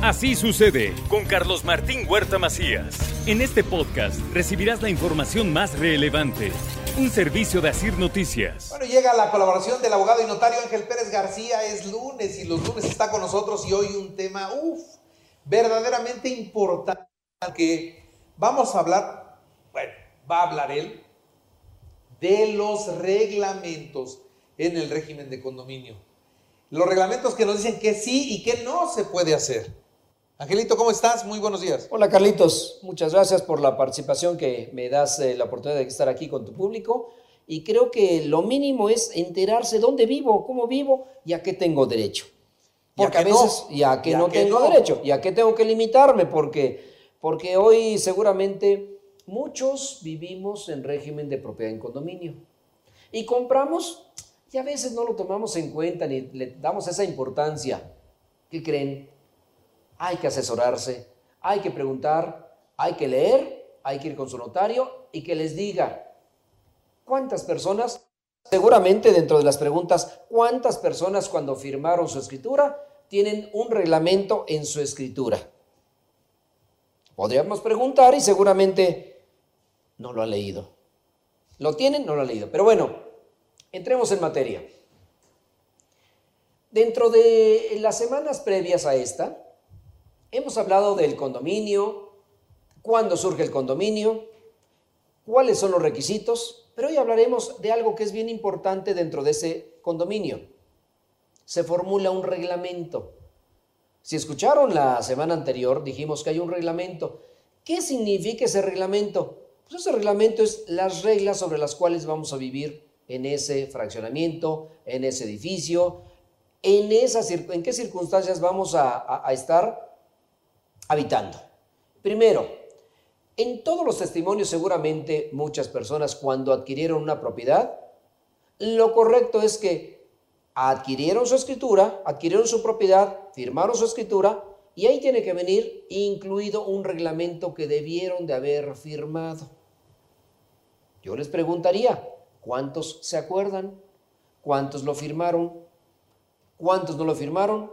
Así sucede con Carlos Martín Huerta Macías. En este podcast recibirás la información más relevante. Un servicio de Asir Noticias. Bueno, llega la colaboración del abogado y notario Ángel Pérez García. Es lunes y los lunes está con nosotros y hoy un tema, uff, verdaderamente importante que vamos a hablar, bueno, va a hablar él, de los reglamentos en el régimen de condominio. Los reglamentos que nos dicen que sí y que no se puede hacer. Angelito, ¿cómo estás? Muy buenos días. Hola Carlitos, muchas gracias por la participación que me das eh, la oportunidad de estar aquí con tu público. Y creo que lo mínimo es enterarse dónde vivo, cómo vivo y a qué tengo derecho. Porque a, veces, y a qué no tengo derecho, y a qué tengo que limitarme, porque, porque hoy seguramente muchos vivimos en régimen de propiedad en condominio. Y compramos y a veces no lo tomamos en cuenta ni le damos esa importancia. ¿Qué creen? Hay que asesorarse, hay que preguntar, hay que leer, hay que ir con su notario y que les diga cuántas personas, seguramente dentro de las preguntas, cuántas personas cuando firmaron su escritura tienen un reglamento en su escritura. Podríamos preguntar y seguramente no lo ha leído. ¿Lo tienen? No lo ha leído. Pero bueno, Entremos en materia. Dentro de las semanas previas a esta, hemos hablado del condominio, cuándo surge el condominio, cuáles son los requisitos, pero hoy hablaremos de algo que es bien importante dentro de ese condominio. Se formula un reglamento. Si escucharon la semana anterior, dijimos que hay un reglamento. ¿Qué significa ese reglamento? Pues ese reglamento es las reglas sobre las cuales vamos a vivir en ese fraccionamiento, en ese edificio, en, esas, en qué circunstancias vamos a, a estar habitando. Primero, en todos los testimonios seguramente muchas personas cuando adquirieron una propiedad, lo correcto es que adquirieron su escritura, adquirieron su propiedad, firmaron su escritura y ahí tiene que venir incluido un reglamento que debieron de haber firmado. Yo les preguntaría, ¿Cuántos se acuerdan? ¿Cuántos lo firmaron? ¿Cuántos no lo firmaron?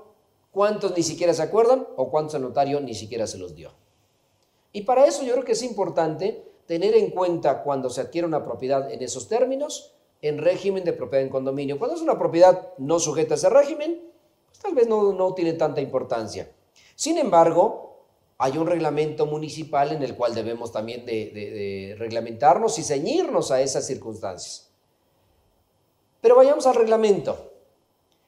¿Cuántos ni siquiera se acuerdan? ¿O cuántos el notario ni siquiera se los dio? Y para eso yo creo que es importante tener en cuenta cuando se adquiere una propiedad en esos términos, en régimen de propiedad en condominio. Cuando es una propiedad no sujeta a ese régimen, pues tal vez no, no tiene tanta importancia. Sin embargo, hay un reglamento municipal en el cual debemos también de, de reglamentarnos y ceñirnos a esas circunstancias. Pero vayamos al reglamento.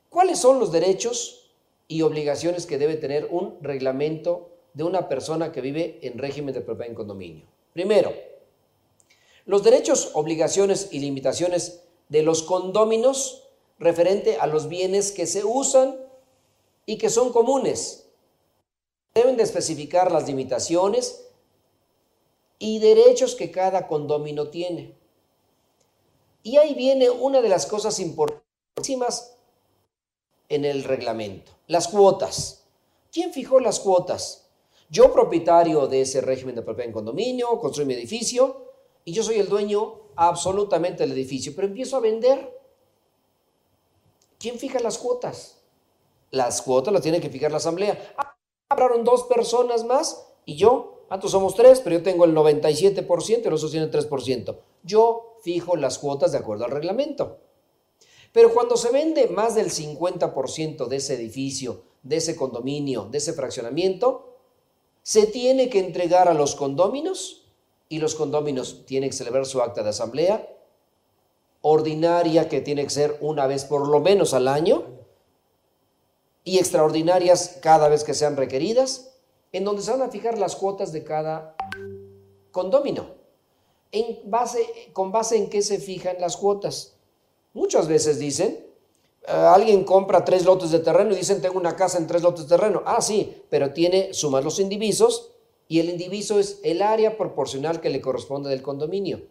¿Cuáles son los derechos y obligaciones que debe tener un reglamento de una persona que vive en régimen de propiedad en condominio? Primero, los derechos, obligaciones y limitaciones de los condóminos referente a los bienes que se usan y que son comunes. Deben de especificar las limitaciones y derechos que cada condomino tiene. Y ahí viene una de las cosas importantísimas en el reglamento, las cuotas. ¿Quién fijó las cuotas? Yo, propietario de ese régimen de propiedad en condominio, construí mi edificio y yo soy el dueño absolutamente del edificio, pero empiezo a vender. ¿Quién fija las cuotas? Las cuotas las tiene que fijar la asamblea. Ah, hablaron dos personas más y yo, ¿cuántos somos tres? Pero yo tengo el 97% y los otros tienen 3%. Yo fijo las cuotas de acuerdo al reglamento. Pero cuando se vende más del 50% de ese edificio, de ese condominio, de ese fraccionamiento, se tiene que entregar a los condóminos y los condóminos tienen que celebrar su acta de asamblea ordinaria que tiene que ser una vez por lo menos al año y extraordinarias cada vez que sean requeridas, en donde se van a fijar las cuotas de cada base, con base en qué se fijan las cuotas. Muchas veces dicen, eh, alguien compra tres lotes de terreno y dicen, tengo una casa en tres lotes de terreno. Ah, sí, pero tiene, sumas los indivisos y el indiviso es el área proporcional que le corresponde del condominio.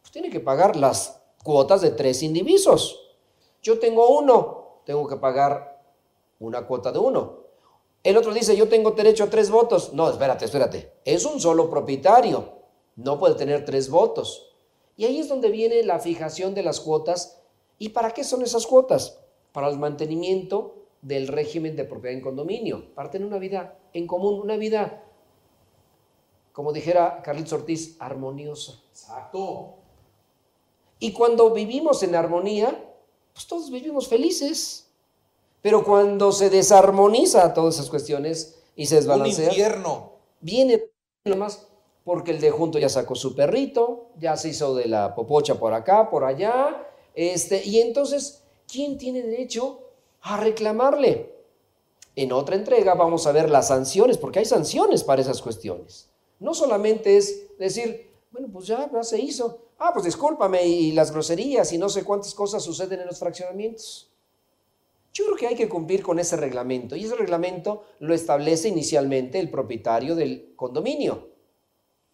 Pues tiene que pagar las cuotas de tres indivisos. Yo tengo uno, tengo que pagar una cuota de uno. El otro dice, yo tengo derecho a tres votos. No, espérate, espérate. Es un solo propietario no puede tener tres votos. Y ahí es donde viene la fijación de las cuotas. ¿Y para qué son esas cuotas? Para el mantenimiento del régimen de propiedad en condominio, para tener una vida en común, una vida, como dijera Carlitos Ortiz, armoniosa. Exacto. Y cuando vivimos en armonía, pues todos vivimos felices. Pero cuando se desarmoniza todas esas cuestiones y se desbalancea, Un infierno. viene más porque el de junto ya sacó su perrito, ya se hizo de la popocha por acá, por allá, este, y entonces, ¿quién tiene derecho a reclamarle? En otra entrega vamos a ver las sanciones, porque hay sanciones para esas cuestiones. No solamente es decir, bueno, pues ya, se hizo. Ah, pues discúlpame, y las groserías y no sé cuántas cosas suceden en los fraccionamientos. Yo creo que hay que cumplir con ese reglamento y ese reglamento lo establece inicialmente el propietario del condominio.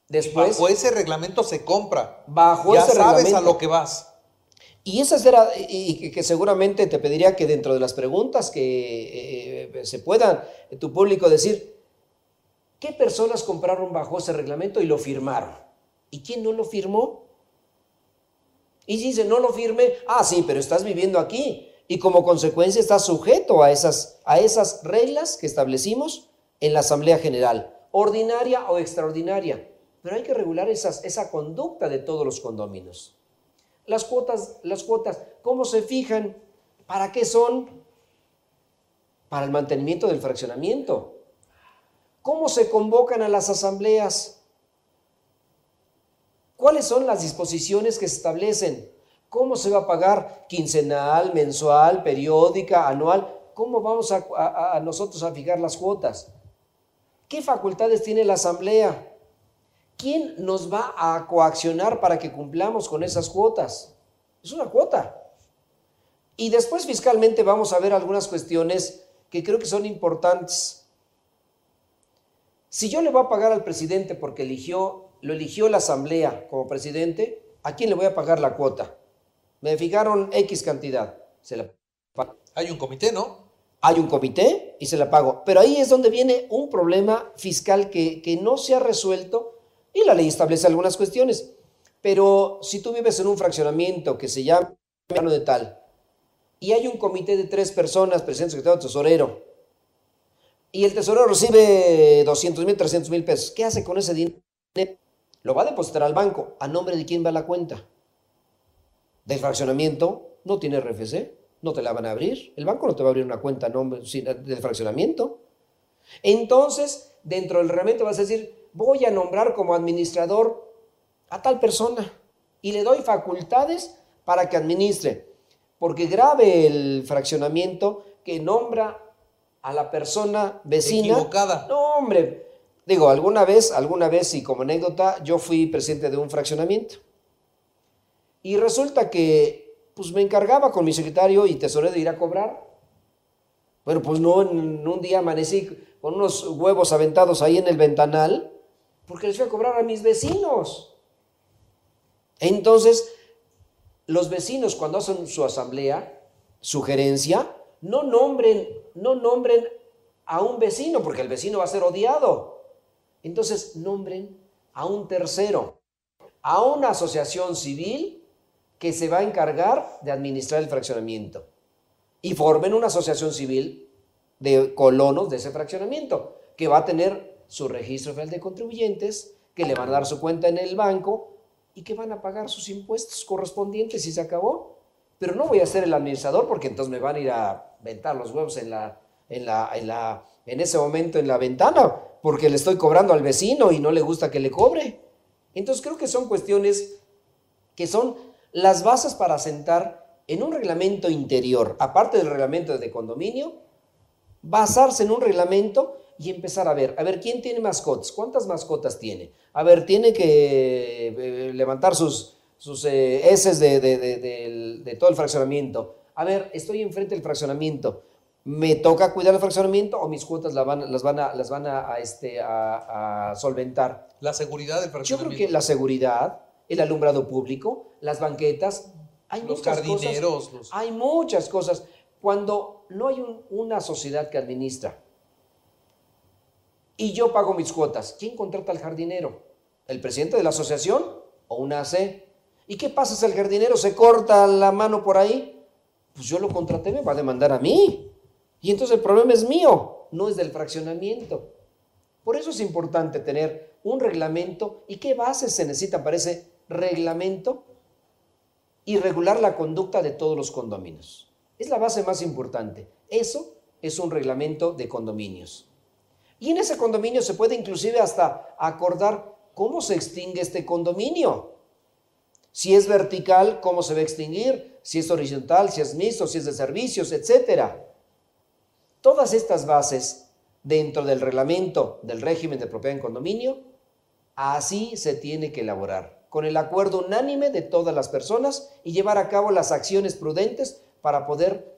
Después, Bajo ese reglamento se compra. bajo ya ese sabes reglamento. a lo que vas. Y esa será, y que, seguramente te pediría que dentro de las preguntas que eh, se puedan eh, tu público decir, ¿qué personas compraron bajo ese reglamento y lo firmaron? ¿Y quién no lo firmó? Y si dice, no lo firme, ah, sí, pero estás viviendo aquí. Y como consecuencia estás sujeto a esas, a esas reglas que establecimos en la Asamblea General, ordinaria o extraordinaria. Pero hay que regular esas, esa conducta de todos los condóminos. Las cuotas, las cuotas, ¿cómo se fijan? ¿Para qué son? Para el mantenimiento del fraccionamiento. ¿Cómo se convocan a las asambleas? ¿Cuáles son las disposiciones que se establecen? ¿Cómo se va a pagar quincenal, mensual, periódica, anual? ¿Cómo vamos a, a- a nosotros a fijar las cuotas? ¿Qué facultades tiene la asamblea? ¿Quién nos va a coaccionar para que cumplamos con esas cuotas? Es una cuota. Y después fiscalmente vamos a ver algunas cuestiones que creo que son importantes. Si yo le voy a pagar al presidente porque eligió, lo eligió la asamblea como presidente, ¿a quién le voy a pagar la cuota? Me fijaron X cantidad, se la pago. Hay un comité, ¿no? Hay un comité y se la pago. Pero ahí es donde viene un problema fiscal que, que no se ha resuelto y la ley establece algunas cuestiones. Pero si tú vives en un fraccionamiento que se llama de tal y hay un comité de tres personas, presidente, secretario, tesorero, y el tesorero recibe 200 mil, 300 mil pesos, ¿qué hace con ese dinero? Lo va a depositar al banco. ¿A nombre de quién va la cuenta? Del fraccionamiento, no tiene RFC, no te la van a abrir. El banco no te va a abrir una cuenta a nombre del fraccionamiento. Entonces, dentro del reglamento vas a decir, voy a nombrar como administrador a tal persona y le doy facultades para que administre, porque grave el fraccionamiento que nombra a la persona vecina. Equivocada. No, hombre. Digo, alguna vez, alguna vez, y como anécdota, yo fui presidente de un fraccionamiento. Y resulta que, pues me encargaba con mi secretario y tesorero de ir a cobrar. Bueno, pues no, en un día amanecí con unos huevos aventados ahí en el ventanal, porque les fui a cobrar a mis vecinos. Entonces, los vecinos cuando hacen su asamblea, sugerencia, no nombren, no nombren a un vecino, porque el vecino va a ser odiado. Entonces, nombren a un tercero, a una asociación civil que se va a encargar de administrar el fraccionamiento. Y formen una asociación civil de colonos de ese fraccionamiento, que va a tener su registro federal de contribuyentes, que le van a dar su cuenta en el banco y que van a pagar sus impuestos correspondientes y se acabó. Pero no voy a ser el administrador porque entonces me van a ir a ventar los huevos en, la, en, la, en, la, en ese momento en la ventana porque le estoy cobrando al vecino y no le gusta que le cobre. Entonces creo que son cuestiones que son las bases para sentar en un reglamento interior, aparte del reglamento de condominio, basarse en un reglamento y empezar a ver, a ver, ¿quién tiene mascotas? ¿Cuántas mascotas tiene? A ver, tiene que eh, levantar sus, sus eh, heces de, de- de- todo el fraccionamiento. A ver, estoy enfrente del fraccionamiento. ¿Me toca cuidar el fraccionamiento o mis cuotas la van- las van a, las van a, a, este, a- a solventar? La seguridad del Yo creo fraccionamiento. que la seguridad, el alumbrado público, las banquetas, hay Los muchas jardineros, cosas. los- Hay muchas cosas. Cuando no hay un- una sociedad que administra y yo pago mis cuotas, ¿quién contrata al jardinero? ¿El presidente de la asociación o una AC? ¿Y qué pasa si el jardinero se corta la mano por ahí? Pues yo lo contraté, me va a demandar a mí. Y entonces el problema es mío, no es del fraccionamiento. Por eso es importante tener un reglamento. ¿Y qué bases se necesitan para ese reglamento? Y regular la conducta de todos los condominios. Es la base más importante. Eso es un reglamento de condominios. Y en ese condominio se puede inclusive hasta acordar cómo se extingue este condominio. Si es vertical, cómo se va a extinguir, si es horizontal, si es mixto, si es de servicios, etc. Todas estas bases dentro del reglamento del régimen de propiedad en condominio, así se tiene que elaborar, con el acuerdo unánime de todas las personas y llevar a cabo las acciones prudentes para poder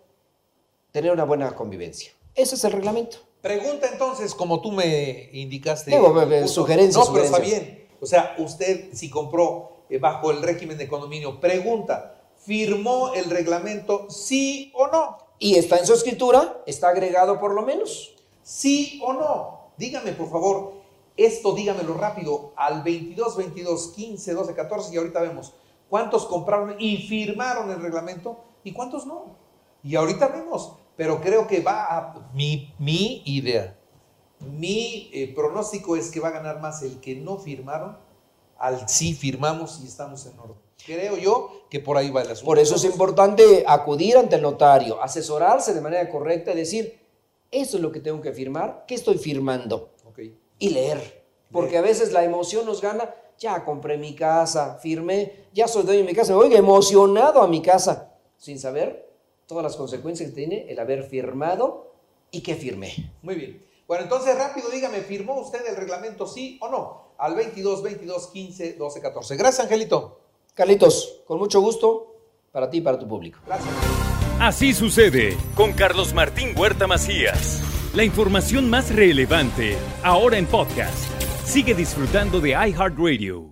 tener una buena convivencia. Ese es el reglamento. Pregunta entonces, como tú me indicaste. Tengo, eh, sugerencias. No, pero está bien. O sea, usted si compró eh, bajo el régimen de condominio, pregunta, ¿firmó el reglamento sí o no? Y está en su escritura, está agregado por lo menos. ¿Sí o no? Dígame, por favor, esto dígamelo rápido al 22, 22, 15, 12, 14 y ahorita vemos cuántos compraron y firmaron el reglamento y cuántos no. Y ahorita vemos, pero creo que va a... Mi, mi idea, mi eh, pronóstico es que va a ganar más el que no firmaron al sí firmamos y estamos en orden. Creo yo que por ahí va el asunto. Por eso es importante acudir ante el notario, asesorarse de manera correcta y decir, eso es lo que tengo que firmar, ¿qué estoy firmando? Y leer, porque a veces la emoción nos gana, ya compré mi casa, firmé, ya soy dueño de mi casa, me voy emocionado a mi casa, sin saber todas las consecuencias que tiene el haber firmado y que firmé. Muy bien. Bueno, entonces rápido dígame, ¿firmó usted el reglamento sí o no? Al 22 22 15 12 14. Gracias, Angelito. Carlitos, con mucho gusto para ti y para tu público. Gracias. Así sucede con Carlos Martín Huerta Macías. La información más relevante ahora en podcast. Sigue disfrutando de iHeartRadio.